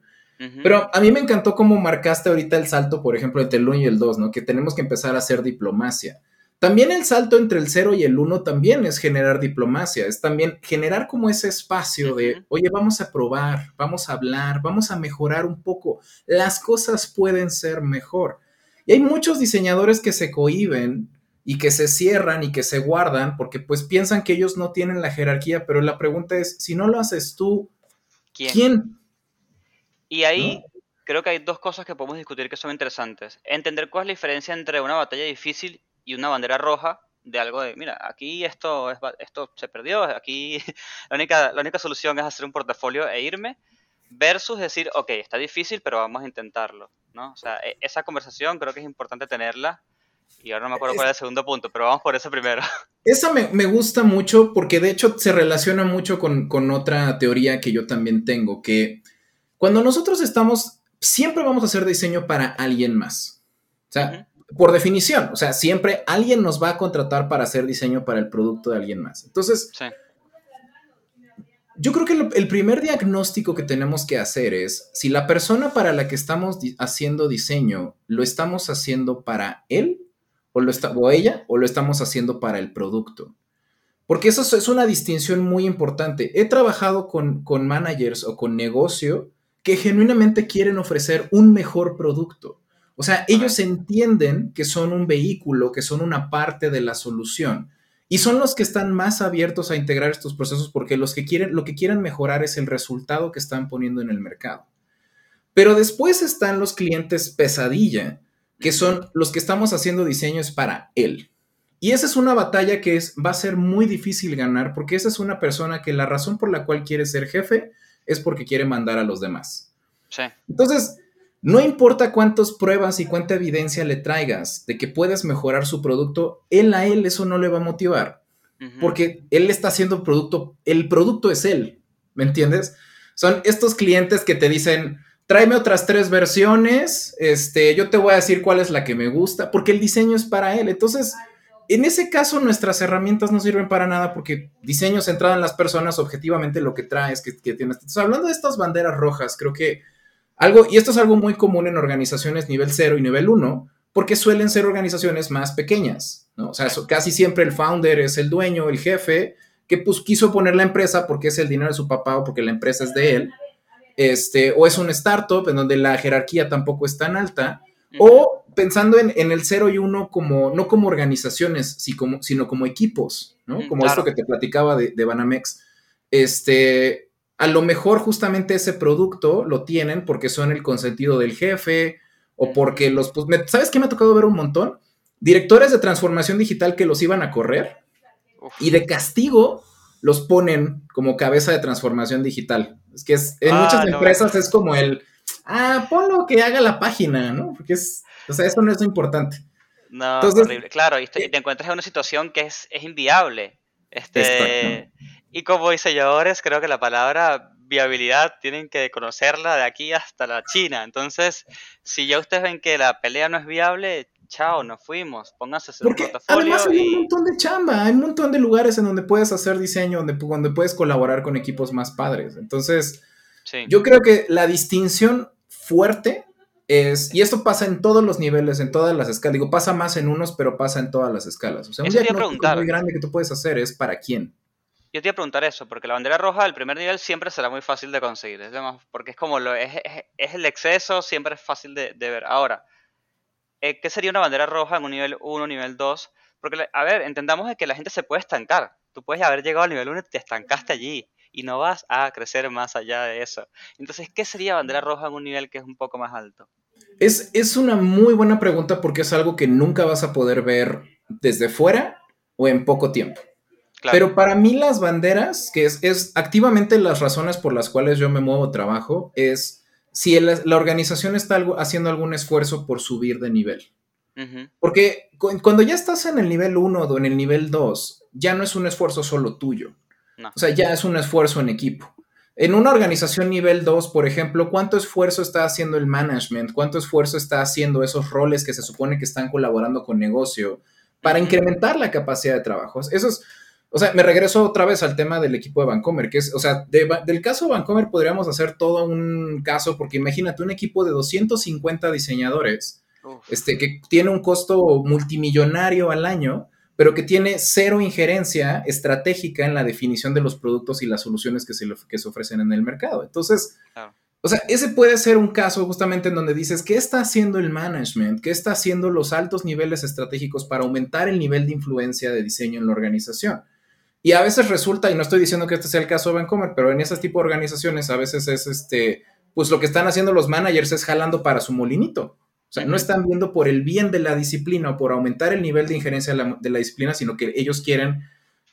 Pero a mí me encantó cómo marcaste ahorita el salto, por ejemplo, entre el 1 y el 2, ¿no? Que tenemos que empezar a hacer diplomacia. También el salto entre el 0 y el 1 también es generar diplomacia, es también generar como ese espacio de, oye, vamos a probar, vamos a hablar, vamos a mejorar un poco, las cosas pueden ser mejor. Y hay muchos diseñadores que se cohiben y que se cierran y que se guardan porque pues piensan que ellos no tienen la jerarquía, pero la pregunta es, si no lo haces tú, ¿Quién? ¿quién? Y ahí creo que hay dos cosas que podemos discutir que son interesantes. Entender cuál es la diferencia entre una batalla difícil y una bandera roja de algo de, mira, aquí esto, es, esto se perdió, aquí la única, la única solución es hacer un portafolio e irme, versus decir, ok, está difícil, pero vamos a intentarlo, ¿no? O sea, e- esa conversación creo que es importante tenerla. Y ahora no me acuerdo cuál es el segundo punto, pero vamos por eso primero. Esa me, me gusta mucho porque de hecho se relaciona mucho con, con otra teoría que yo también tengo, que cuando nosotros estamos, siempre vamos a hacer diseño para alguien más. O sea, por definición, o sea, siempre alguien nos va a contratar para hacer diseño para el producto de alguien más. Entonces, Sí. Yo creo que el primer diagnóstico que tenemos que hacer es si la persona para la que estamos di- haciendo diseño lo estamos haciendo para él o, lo está, o ella o lo estamos haciendo para el producto. Porque eso es, es una distinción muy importante. He trabajado con, con managers o con negocio que genuinamente quieren ofrecer un mejor producto. O sea, ellos entienden que son un vehículo, que son una parte de la solución. Y son los que están más abiertos a integrar estos procesos porque los que quieren, lo que quieren mejorar es el resultado que están poniendo en el mercado. Pero después están los clientes pesadilla, que son los que estamos haciendo diseños para él. Y esa es una batalla que es, va a ser muy difícil ganar porque esa es una persona que la razón por la cual quiere ser jefe es porque quiere mandar a los demás. Sí. Entonces, no importa cuántas pruebas y cuánta evidencia le traigas de que puedes mejorar su producto, él a él eso no le va a motivar. Porque él está haciendo producto, el producto es él, ¿me entiendes? Son estos clientes que te dicen, tráeme otras tres versiones, este, yo te voy a decir cuál es la que me gusta, porque el diseño es para él. Entonces, en ese caso, nuestras herramientas no sirven para nada porque diseño centrado en las personas, objetivamente lo que traes, que, que tienes. Entonces, hablando de estas banderas rojas, creo que algo, y esto es algo muy común en organizaciones nivel 0 y nivel 1, porque suelen ser organizaciones más pequeñas, ¿no? O sea, so- casi siempre el founder es el dueño, el jefe, que pues quiso poner la empresa porque es el dinero de su papá o porque la empresa es de él, este, o es un startup en donde la jerarquía tampoco es tan alta, o pensando en, en el 0 y 1 como, no como organizaciones, si como- sino como equipos, ¿no? Como claro. esto que te platicaba de, de Banamex. Este, a lo mejor justamente ese producto lo tienen porque son el consentido del jefe o porque los, pues, me- ¿sabes qué me ha tocado ver un montón? Directores de transformación digital que los iban a correr Uf. y de castigo los ponen como cabeza de transformación digital. Es que es, en Ah, muchas no. empresas es como el, ah, ponlo que haga la página, ¿no? Porque es, o sea, eso no es lo importante. No, Entonces- horrible. Claro, y te, encuentras en una situación que es, es inviable. Este, Exacto. Y como diseñadores, creo que la palabra viabilidad tienen que conocerla de aquí hasta la China. Entonces, si ya ustedes ven que la pelea no es viable, chao, nos fuimos. Pónganse Porque portafolio además hay un montón de chamba, hay un montón de lugares en donde puedes hacer diseño, donde, donde puedes colaborar con equipos más padres. Entonces, Sí. Yo creo que la distinción fuerte es, y esto pasa en todos los niveles, en todas las escalas, digo, pasa más en unos, pero pasa en todas las escalas. O sea, un diagnóstico muy grande que tú puedes hacer es para quién. Yo te iba a preguntar eso, porque la bandera roja del primer nivel siempre será muy fácil de conseguir. Es demás- porque es como lo es, es- es el exceso, siempre es fácil de, de ver. Ahora, eh, ¿qué sería una bandera roja en un nivel 1, nivel 2? Porque, a ver, entendamos que la gente se puede estancar. Tú puedes haber llegado al nivel 1 y te estancaste allí. Y no vas a crecer más allá de eso. Entonces, ¿qué sería bandera roja en un nivel que es un poco más alto? Es, es una muy buena pregunta porque es algo que nunca vas a poder ver desde fuera o en poco tiempo. Claro. Pero para mí las banderas, que es, es activamente las razones por las cuales yo me muevo trabajo, es si el- la organización está algo- haciendo algún esfuerzo por subir de nivel. Ujú, Porque cu- cuando ya estás en el nivel 1 o en el nivel 2, ya no es un esfuerzo solo tuyo. No. O sea, ya es un esfuerzo en equipo. En una organización nivel 2, por ejemplo, ¿cuánto esfuerzo está haciendo el management? ¿Cuánto esfuerzo está haciendo esos roles que se supone que están colaborando con negocio para incrementar la capacidad de trabajo? Eso es, o sea, me regreso otra vez al tema del equipo de Vancomer, que es, o sea, de del caso Vancomer podríamos hacer todo un caso, porque imagínate un equipo de 250 diseñadores uf, este, que tiene un costo multimillonario al año, pero que tiene cero injerencia estratégica en la definición de los productos y las soluciones que se, le- que se ofrecen en el mercado. Entonces, o sea, ese puede ser un caso justamente en donde dices, ¿qué está haciendo el management? ¿Qué está haciendo los altos niveles estratégicos para aumentar el nivel de influencia de diseño en la organización? Y a veces resulta, y no estoy diciendo que este sea el caso de Vancomer, pero en ese tipo de organizaciones a veces es este, pues lo que están haciendo los managers es jalando para su molinito. O sea, no están viendo por el bien de la disciplina o por aumentar el nivel de injerencia de la, de la disciplina, sino que ellos quieren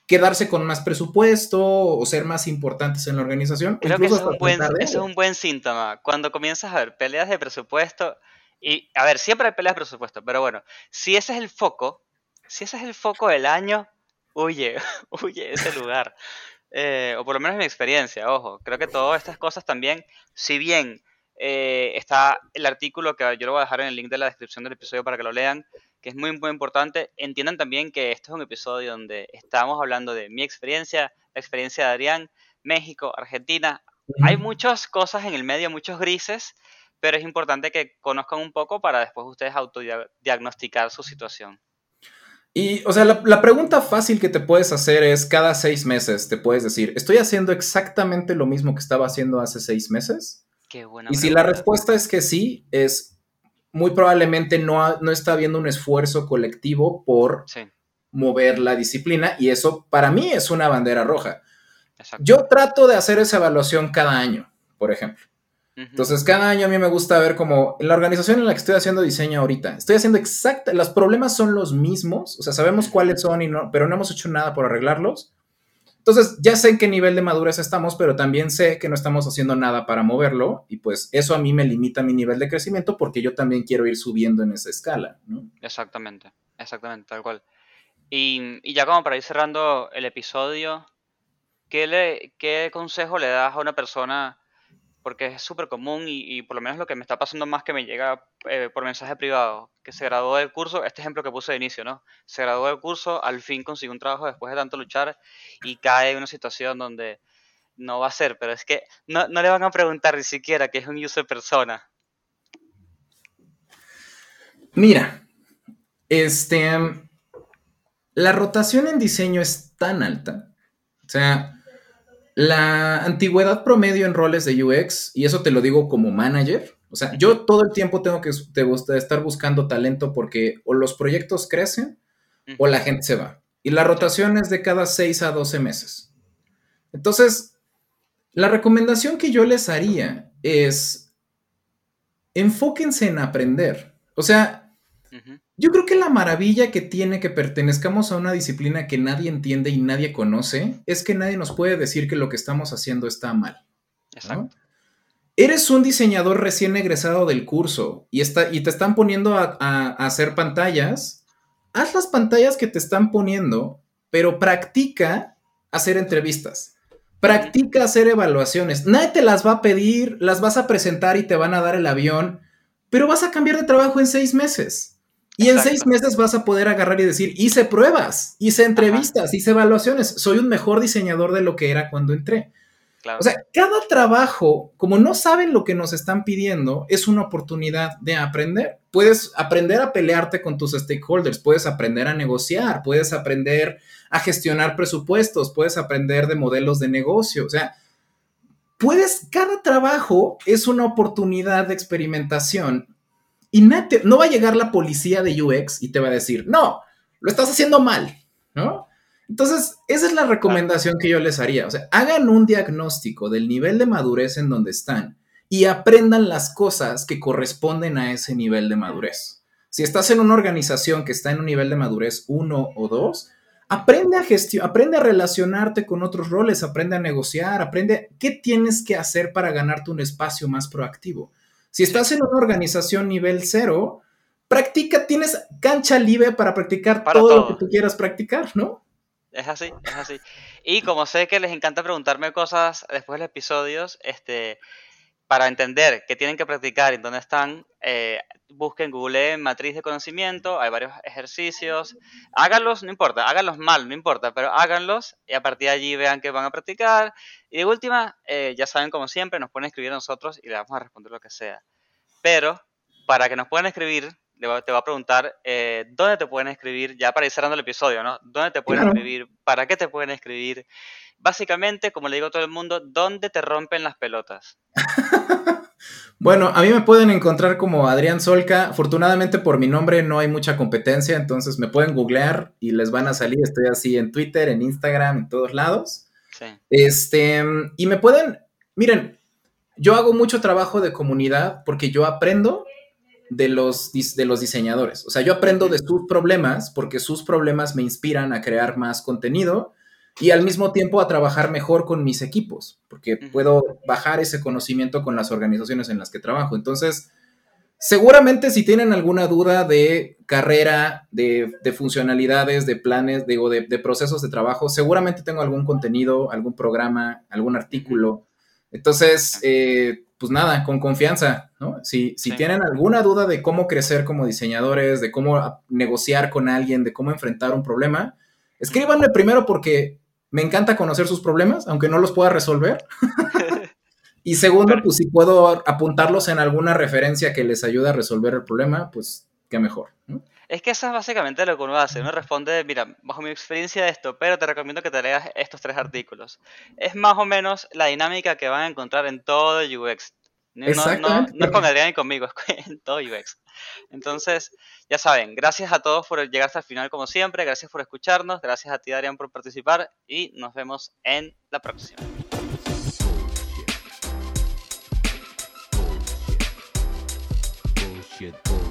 quedarse con más presupuesto o ser más importantes en la organización. Creo que eso es, un buen, eso es un buen síntoma. Cuando comienzas a ver peleas de presupuesto, y a ver, siempre hay peleas de presupuesto, pero bueno, si ese es el foco, si ese es el foco del año, huye, huye de ese lugar. Eh, o por lo menos en mi experiencia, ojo, creo que todas estas cosas también, si bien eh, está el artículo que yo lo voy a dejar en el link de la descripción del episodio para que lo lean, que es muy, muy importante. Entiendan también que este es un episodio donde estamos hablando de mi experiencia, la experiencia de Adrián, México, Argentina. Hay muchas cosas en el medio, muchos grises, pero es importante que conozcan un poco para después ustedes autodiagnosticar su situación. Y, o sea, la, la, pregunta fácil que te puedes hacer es, cada seis meses te puedes decir, ¿estoy haciendo exactamente lo mismo que estaba haciendo hace seis meses? Qué buena y si la respuesta es que sí, es muy probablemente no, ha, no está habiendo un esfuerzo colectivo por sí. mover la disciplina y eso para mí es una bandera roja. Exacto. Yo trato de hacer esa evaluación cada año, por ejemplo. Entonces, cada año a mí me gusta ver como en la organización en la que estoy haciendo diseño ahorita, estoy haciendo exacta, los problemas son los mismos, o sea, sabemos cuáles son, y no, pero no hemos hecho nada por arreglarlos. Entonces, ya sé en qué nivel de madurez estamos, pero también sé que no estamos haciendo nada para moverlo, y pues eso a mí me limita mi nivel de crecimiento porque yo también quiero ir subiendo en esa escala, ¿no? Exactamente, exactamente, tal cual. Y, y ya como para ir cerrando el episodio, ¿qué, le, qué consejo le das a una persona? Porque es súper común y, por lo menos lo que me está pasando más que me llega eh, por mensaje privado, que se graduó del curso, este ejemplo que puse de inicio, ¿no? Se graduó del curso, al fin consiguió un trabajo después de tanto luchar y cae en una situación donde no va a ser, pero es que no, no le van a preguntar ni siquiera que es un user persona. Mira, este, la rotación en diseño es tan alta, o sea, la antigüedad promedio en roles de UX, y eso te lo digo como manager, o sea, yo todo el tiempo tengo que estar buscando talento porque o los proyectos crecen o la gente se va. Y la rotación es de cada 6 a 12 meses. Entonces, la recomendación que yo les haría es enfóquense en aprender. O sea, uh -huh. Yo creo que la maravilla que tiene que pertenezcamos a una disciplina que nadie entiende y nadie conoce es que nadie nos puede decir que lo que estamos haciendo está mal. Exacto. ¿no? Eres un diseñador recién egresado del curso y, está, y te están poniendo a, a, a hacer pantallas. Haz las pantallas que te están poniendo, pero practica hacer entrevistas. Practica hacer evaluaciones. Nadie te las va a pedir, las vas a presentar y te van a dar el avión, pero vas a cambiar de trabajo en seis meses. Y Exacto. en seis meses vas a poder agarrar y decir, hice pruebas, hice entrevistas, Ajá. hice evaluaciones, soy un mejor diseñador de lo que era cuando entré. Claro. O sea, cada trabajo, como no saben lo que nos están pidiendo, es una oportunidad de aprender. Puedes aprender a pelearte con tus stakeholders, puedes aprender a negociar, puedes aprender a gestionar presupuestos, puedes aprender de modelos de negocio. O sea, puedes, cada trabajo es una oportunidad de experimentación y no, va a llegar la policía de UX y te va a decir, no, lo estás haciendo mal, ¿no? Entonces, esa es la recomendación que yo les haría. O sea, hagan un diagnóstico del nivel de madurez en donde están y aprendan las cosas que corresponden a ese nivel de madurez. Si estás en una organización que está en un nivel de madurez 1 o 2, aprende a gestionar, aprende a relacionarte con otros roles, aprende a negociar, aprende qué tienes que hacer para ganarte un espacio más proactivo. Si estás en una organización nivel 0, practica, tienes cancha libre para practicar para todo, todo, lo que tú quieras practicar, ¿no? Es así, es así. Y como sé que les encanta preguntarme cosas después de los episodios, este, para entender qué tienen que practicar y dónde están, eh, busquen Google matriz de conocimiento, hay varios ejercicios, háganlos, no importa, háganlos mal, no importa, pero háganlos y a partir de allí vean que van a practicar. Y de última, eh, ya saben, como siempre, nos pueden escribir a nosotros y le vamos a responder lo que sea. Pero para que nos puedan escribir, te voy a preguntar eh, dónde te pueden escribir, ya para ir cerrando el episodio, ¿no? ¿Dónde te pueden claro. escribir? ¿Para qué te pueden escribir? Básicamente, como le digo a todo el mundo, ¿dónde te rompen las pelotas? bueno, a mí me pueden encontrar como Adrián Solca. Afortunadamente por mi nombre no hay mucha competencia, entonces me pueden googlear y les van a salir. Estoy así en Twitter, en Instagram, en todos lados. Sí. Este, y me pueden, miren, yo hago mucho trabajo de comunidad porque yo aprendo de los, de los diseñadores. O sea, yo aprendo de sus problemas porque sus problemas me inspiran a crear más contenido y al mismo tiempo a trabajar mejor con mis equipos, porque puedo bajar ese conocimiento con las organizaciones en las que trabajo. Entonces, seguramente si tienen alguna duda de carrera, de, de funcionalidades, de planes, digo, de, de, procesos de trabajo, seguramente tengo algún contenido, algún programa, algún artículo. Entonces, eh, pues nada, con confianza, ¿no? Si, si Sí. tienen alguna duda de cómo crecer como diseñadores, de cómo negociar con alguien, de cómo enfrentar un problema, escríbanme primero porque me encanta conocer sus problemas, aunque no los pueda resolver. y segundo, pues si puedo apuntarlos en alguna referencia que les ayude a resolver el problema, pues qué mejor. ¿no? Es que eso es básicamente lo que uno hace. Uno responde, mira, bajo mi experiencia esto, pero te recomiendo que te leas estos tres artículos. Es más o menos la dinámica que van a encontrar en todo UX. No, no- es con Adrián y conmigo, es en todo UX. Entonces, ya saben, gracias a todos por llegar hasta el final como siempre, gracias por escucharnos, gracias a ti Adrián por participar y nos vemos en la próxima. Bullshit. Bullshit. Bullshit.